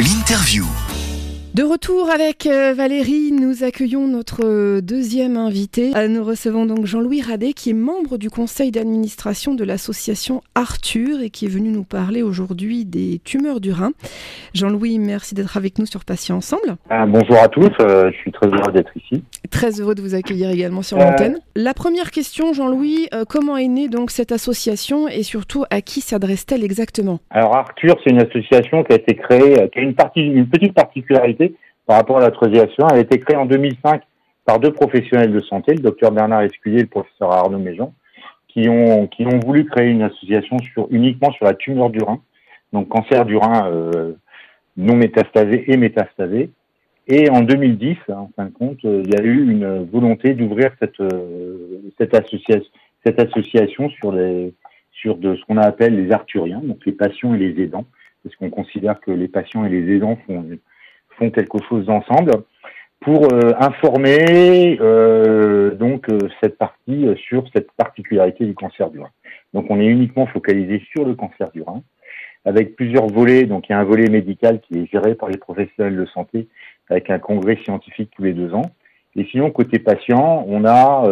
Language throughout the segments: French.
L'interview. De retour avec euh, Valérie, nous accueillons notre euh, deuxième invité. Euh, nous recevons donc Jean-Louis Radet qui est membre du conseil d'administration de l'association Arthur et qui est venu nous parler aujourd'hui des tumeurs du rein. Jean-Louis, merci d'être avec nous sur Patients Ensemble. bonjour à tous, je suis très heureux d'être ici. Très heureux de vous accueillir également sur l'antenne. La première question, Jean-Louis, comment est née donc cette association et surtout à qui s'adresse-t-elle exactement? Alors Arthur, c'est une association qui a été créée, qui a une, partie, une petite particularité par rapport à la troisième Elle a été créée en 2005 par deux professionnels de santé, le docteur Bernard Esculier et le professeur Arnaud Méjean, qui ont, qui ont voulu créer une association sur, uniquement sur la tumeur du rein, donc cancer du rein euh, non métastasé et métastasé. Et en 2010, en fin de compte, euh, il y a eu une volonté d'ouvrir cette, euh, association, cette association sur, les, sur de ce qu'on appelle les arthuriens, donc les patients et les aidants, parce qu'on considère que les patients et les aidants font font quelque chose ensemble pour euh, informer euh, donc euh, cette partie sur cette particularité du cancer du rein. Donc on est uniquement focalisé sur le cancer du rein avec plusieurs volets. Donc il y a un volet médical qui est géré par les professionnels de santé avec un congrès scientifique tous les deux ans. Et sinon côté patient, on a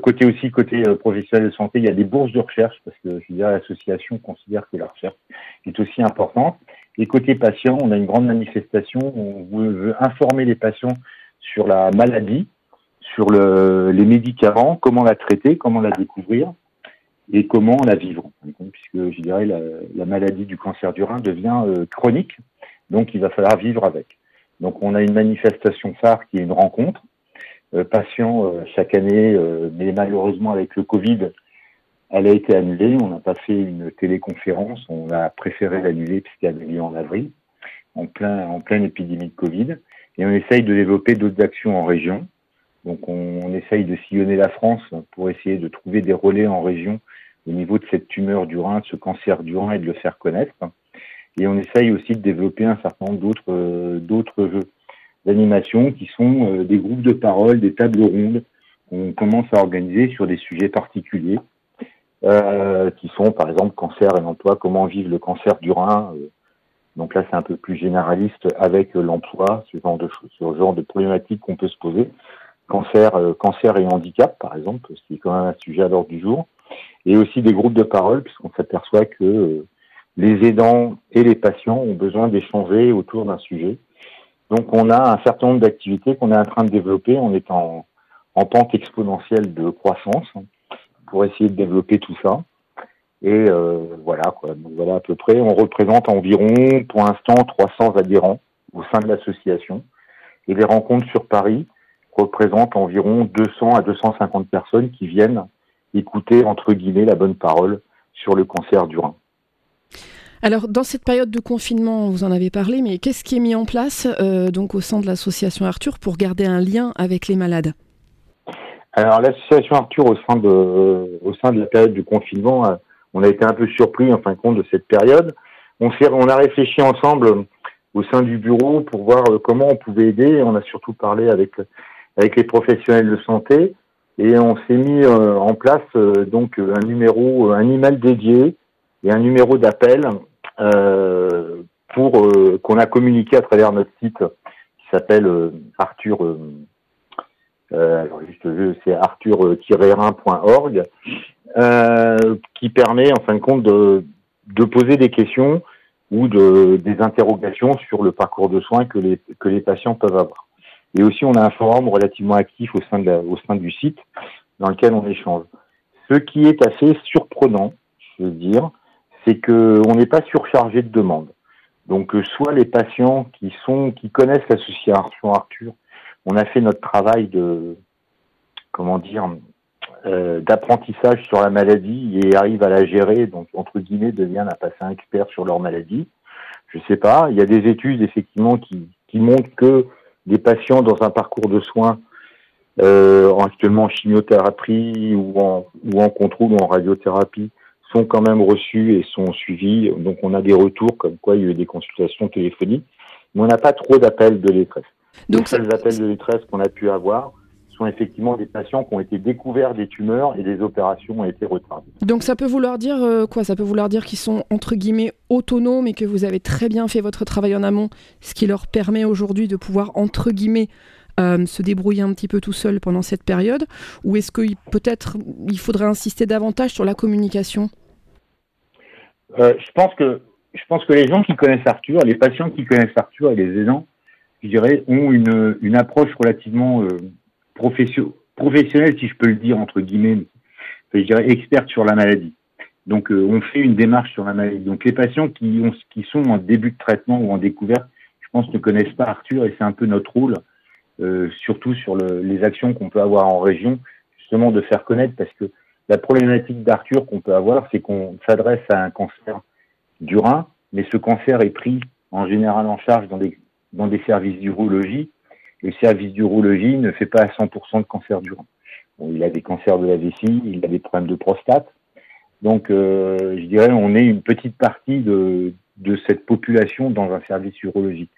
côté aussi côté professionnel de santé, il y a des bourses de recherche parce que l'association considère que la recherche est aussi importante. Et côté patient, on a une grande manifestation. On veut informer les patients sur la maladie, sur le, les médicaments, comment la traiter, comment la découvrir et comment la vivre. Puisque je dirais la, la maladie du cancer du rein devient euh, chronique, donc il va falloir vivre avec. Donc on a une manifestation phare qui est une rencontre. Euh, patients euh, chaque année, euh, mais malheureusement avec le Covid, elle a été annulée. On n'a pas fait une téléconférence. On a préféré l'annuler puisqu'elle avait lieu en avril, en plein, en pleine épidémie de Covid. Et on essaye de développer d'autres actions en région. Donc on, on, essaye de sillonner la France pour essayer de trouver des relais en région au niveau de cette tumeur du rein, de ce cancer du rein et de le faire connaître. Et on essaye aussi de développer un certain nombre d'autres d'autres jeux d'animation qui sont euh, des groupes de parole, des tables rondes qu'on commence à organiser sur des sujets particuliers euh, qui sont par exemple cancer et l'emploi, comment vivre le cancer du rein. Euh. donc là, c'est un peu plus généraliste avec l'emploi, ce genre de ce genre de problématiques qu'on peut se poser. Cancer, euh, cancer et handicap, par exemple, ce qui est quand même un sujet à l'ordre du jour. Et aussi des groupes de parole, puisqu'on s'aperçoit que les aidants et les patients ont besoin d'échanger autour d'un sujet. Donc on a un certain nombre d'activités qu'on est en train de développer. On est en, en pente exponentielle de croissance pour essayer de développer tout ça. Et euh, voilà, quoi. Voilà à peu près. On représente environ, pour l'instant, 300 adhérents au sein de l'association. Et les rencontres sur Paris représentent environ 200 à 250 personnes qui viennent écouter, entre guillemets, la bonne parole sur le cancer du rein. Alors, dans cette période de confinement, vous en avez parlé, mais qu'est-ce qui est mis en place euh, donc au sein de l'association Arthur pour garder un lien avec les malades? Alors l'association Arthur au sein de au sein de la période du confinement, euh, on a été un peu surpris en fin de compte de cette période. On on a réfléchi ensemble au sein du bureau pour voir euh, comment on pouvait aider. On a surtout parlé avec avec les professionnels de santé et on s'est mis euh, en place donc un numéro, un email dédié et un numéro d'appel pour qu'on a communiqué à travers notre site qui s'appelle Arthur euh, alors juste c'est arthur-rhin.org, euh, qui permet en fin de compte de, poser des questions ou de, des interrogations sur le parcours de soins que les, patients peuvent avoir. Et aussi, on a un forum relativement actif au sein du site dans lequel on échange. Ce qui est assez surprenant, je veux dire, c'est qu'on n'est pas surchargé de demandes. Donc, euh, soit les patients qui sont, qui connaissent l'association Arthur on a fait notre travail de, comment dire, euh, d'apprentissage sur la maladie et arrive à la gérer, donc entre guillemets deviennent un patient expert sur leur maladie. Je sais pas. Il y a des études effectivement qui, qui montrent que des patients dans un parcours de soins euh, actuellement en chimiothérapie ou en, ou en contrôle ou en radiothérapie sont quand même reçus et sont suivis. Donc on a des retours comme quoi il y a eu des consultations téléphoniques, mais on n'a pas trop d'appels de détresse. Donc, les seuls appels de détresse qu'on a pu avoir sont effectivement des patients qui ont été découverts des tumeurs et des opérations ont été retardées. Donc ça peut vouloir dire euh, quoi? Ça peut vouloir dire qu'ils sont entre guillemets autonomes et que vous avez très bien fait votre travail en amont, ce qui leur permet aujourd'hui de pouvoir entre guillemets euh, se débrouiller un petit peu tout seul pendant cette période? Ou est-ce que peut-être il faudrait insister davantage sur la communication? Euh, Je pense que je pense que les gens qui connaissent Arthur, les patients qui connaissent Arthur et les aidants, je dirais, ont une, une approche relativement euh, professionnelle, si je peux le dire entre guillemets, je dirais experte sur la maladie. Donc, euh, on fait une démarche sur la maladie. Donc, les patients qui, ont, qui sont en début de traitement ou en découverte, je pense, ne connaissent pas Arthur et c'est un peu notre rôle, euh, surtout sur le, les actions qu'on peut avoir en région, justement de faire connaître parce que la problématique d'Arthur qu'on peut avoir, c'est qu'on s'adresse à un cancer du rein, mais ce cancer est pris en général en charge dans des, dans des services d'urologie. Le service d'urologie ne fait pas à 100% de cancer du rein. il a des cancers de la vessie, il a des problèmes de prostate. Donc, euh, je dirais, on est une petite partie de, cette population dans un service urologique.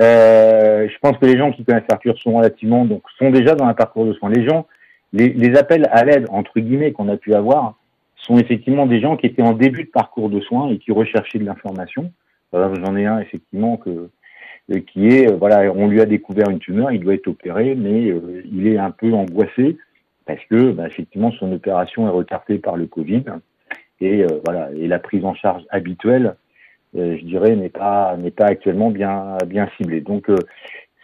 Euh, je pense que les gens qui connaissent Arthur sont relativement, donc, sont déjà dans un parcours de soins. Les gens, les, les appels à l'aide, entre guillemets, qu'on a pu avoir, sont effectivement des gens qui étaient en début de parcours de soins et qui recherchaient de l'information. J'en ai un effectivement que euh, qui est euh, voilà, on lui a découvert une tumeur, il doit être opéré, mais euh, il est un peu angoissé parce que bah, effectivement son opération est retardée par le Covid et voilà et la prise en charge habituelle, je dirais, n'est pas n'est pas actuellement bien bien ciblée. Donc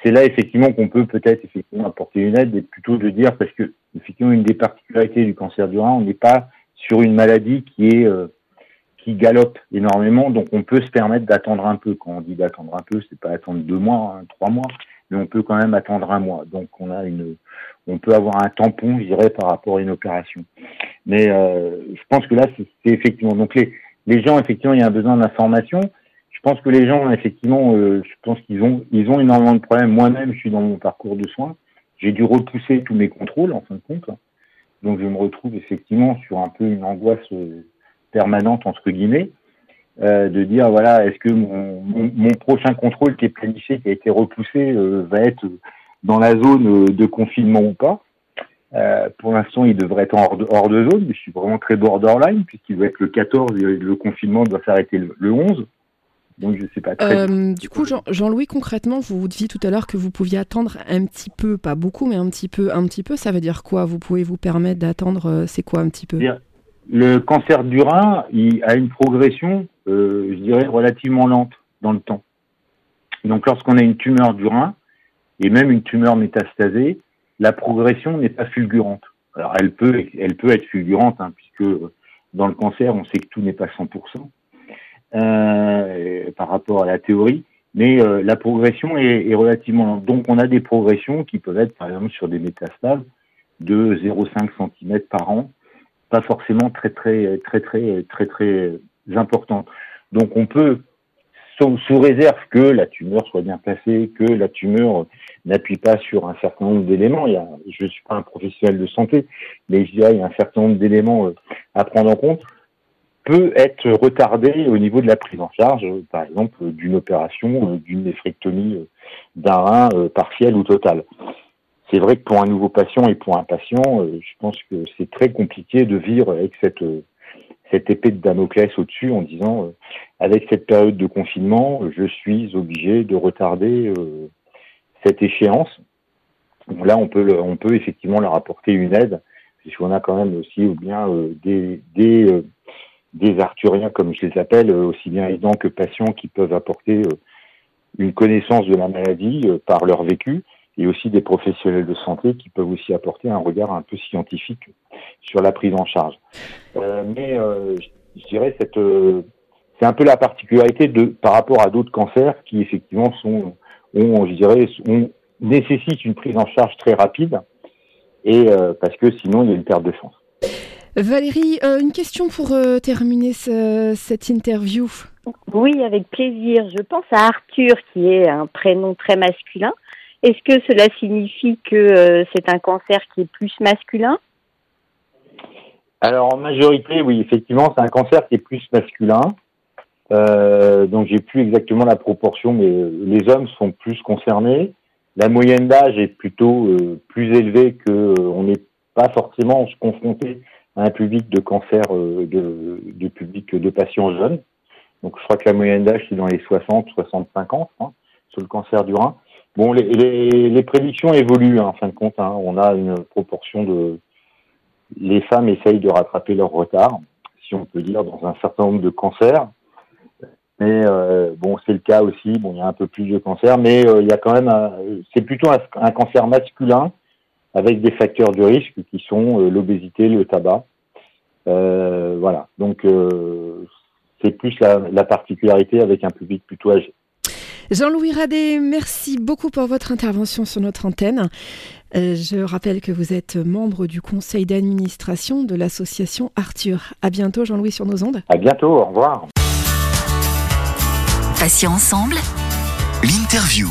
c'est là effectivement qu'on peut peut-être effectivement apporter une aide et plutôt de dire parce que effectivement une des particularités du cancer du rein, on n'est pas sur une maladie qui est euh, qui galope énormément, donc on peut se permettre d'attendre un peu. Quand on dit d'attendre un peu, c'est pas attendre deux mois, hein, trois mois, mais on peut quand même attendre un mois. Donc on a une, on peut avoir un tampon, je dirais, par rapport à une opération. Mais euh, je pense que là, c'est effectivement donc les les gens effectivement, il y a un besoin d'information. Je pense que les gens effectivement, euh, je pense qu'ils ont ils ont énormément de problèmes. Moi-même, je suis dans mon parcours de soins. J'ai dû repousser tous mes contrôles en fin de compte. Donc je me retrouve effectivement sur un peu une angoisse euh, permanente entre guillemets, euh, de dire voilà est-ce que mon, mon, prochain contrôle qui est planifié, qui a été repoussé, euh, va être dans la zone de confinement ou pas? pour l'instant, il devrait être hors de, hors de zone, mais je suis vraiment très borderline puisqu'il doit être le 14 et le confinement doit s'arrêter le 11. Donc je sais pas. Euh, du coup, Jean-Louis, concrètement, vous vous disiez tout à l'heure que vous pouviez attendre un petit peu, pas beaucoup, mais un petit peu, un petit peu. Ça veut dire quoi? Vous pouvez vous permettre d'attendre euh, C'est quoi un petit peu? Le cancer du rein, a une progression, euh, je dirais, relativement lente dans le temps. Donc, lorsqu'on a une tumeur du rein et même une tumeur métastasée, la progression n'est pas fulgurante. Alors, elle peut, elle peut être fulgurante, hein, puisque dans le cancer, on sait que tout n'est pas 100% euh, par rapport à la théorie, mais euh, la progression est, est, relativement lente. Donc on a des progressions qui peuvent être par exemple sur des métastases de 0,5 cm par an, pas forcément très très très très très très importantes. Donc on peut sous, réserve que la tumeur soit bien placée, que la tumeur n'appuie pas sur un certain nombre d'éléments. Il y a, je ne suis pas un professionnel de santé, mais je dirais il y a un certain nombre d'éléments euh, à prendre en compte peut être retardé au niveau de la prise en charge, par exemple d'une opération, euh, d'une néphrectomie euh, d'un rein euh, partiel ou total. C'est vrai que pour un nouveau patient et pour un patient, je pense que c'est très compliqué de vivre avec cette cette épée de Damoclès au-dessus en disant avec cette période de confinement, je suis obligé de retarder cette échéance. là, on peut on peut effectivement leur apporter une aide puisqu'on a quand même aussi ou bien des, des des arthuriens, comme je les appelle, euh, aussi bien aidants que patients qui peuvent apporter euh, une connaissance de la maladie euh, par leur vécu, et aussi des professionnels de santé qui peuvent aussi apporter un regard un peu scientifique sur la prise en charge. mais je dirais cette c'est un peu la particularité de par rapport à d'autres cancers qui effectivement sont ont, je dirais on nécessitent une prise en charge très rapide et parce que sinon il y a une perte de chance. Valérie, euh, une question pour euh, terminer cette interview. Oui, avec plaisir. Je pense à Arthur, qui est un prénom très masculin. Est-ce que cela signifie que euh, c'est un cancer qui est plus masculin? Alors, en majorité, oui, effectivement, c'est un cancer qui est plus masculin. donc, j'ai plus exactement la proportion, mais les hommes sont plus concernés. la moyenne d'âge est plutôt plus élevée que on n'est pas forcément confronté à un public de cancer de, de public de patients jeunes. Donc je crois que la moyenne d'âge c'est dans les 60, 65 ans hein, sur le cancer du rein. Bon, les, prédictions évoluent hein, en fin de compte. Hein. On a une proportion de les femmes essayent de rattraper leur retard, si on peut dire, dans un certain nombre de cancers. Mais euh, bon, c'est le cas aussi. Bon, il y a un peu plus de cancers, mais euh, il y a quand même, c'est plutôt un, cancer masculin avec des facteurs de risque qui sont euh, l'obésité, le tabac. voilà. Donc c'est plus la, la particularité avec un public plutôt âgé. Jean-Louis Radet, merci beaucoup pour votre intervention sur notre antenne. Euh, je rappelle que vous êtes membre du conseil d'administration de l'association Arthur. À bientôt, Jean-Louis, sur nos ondes. À bientôt, au revoir. Patients ensemble, l'interview.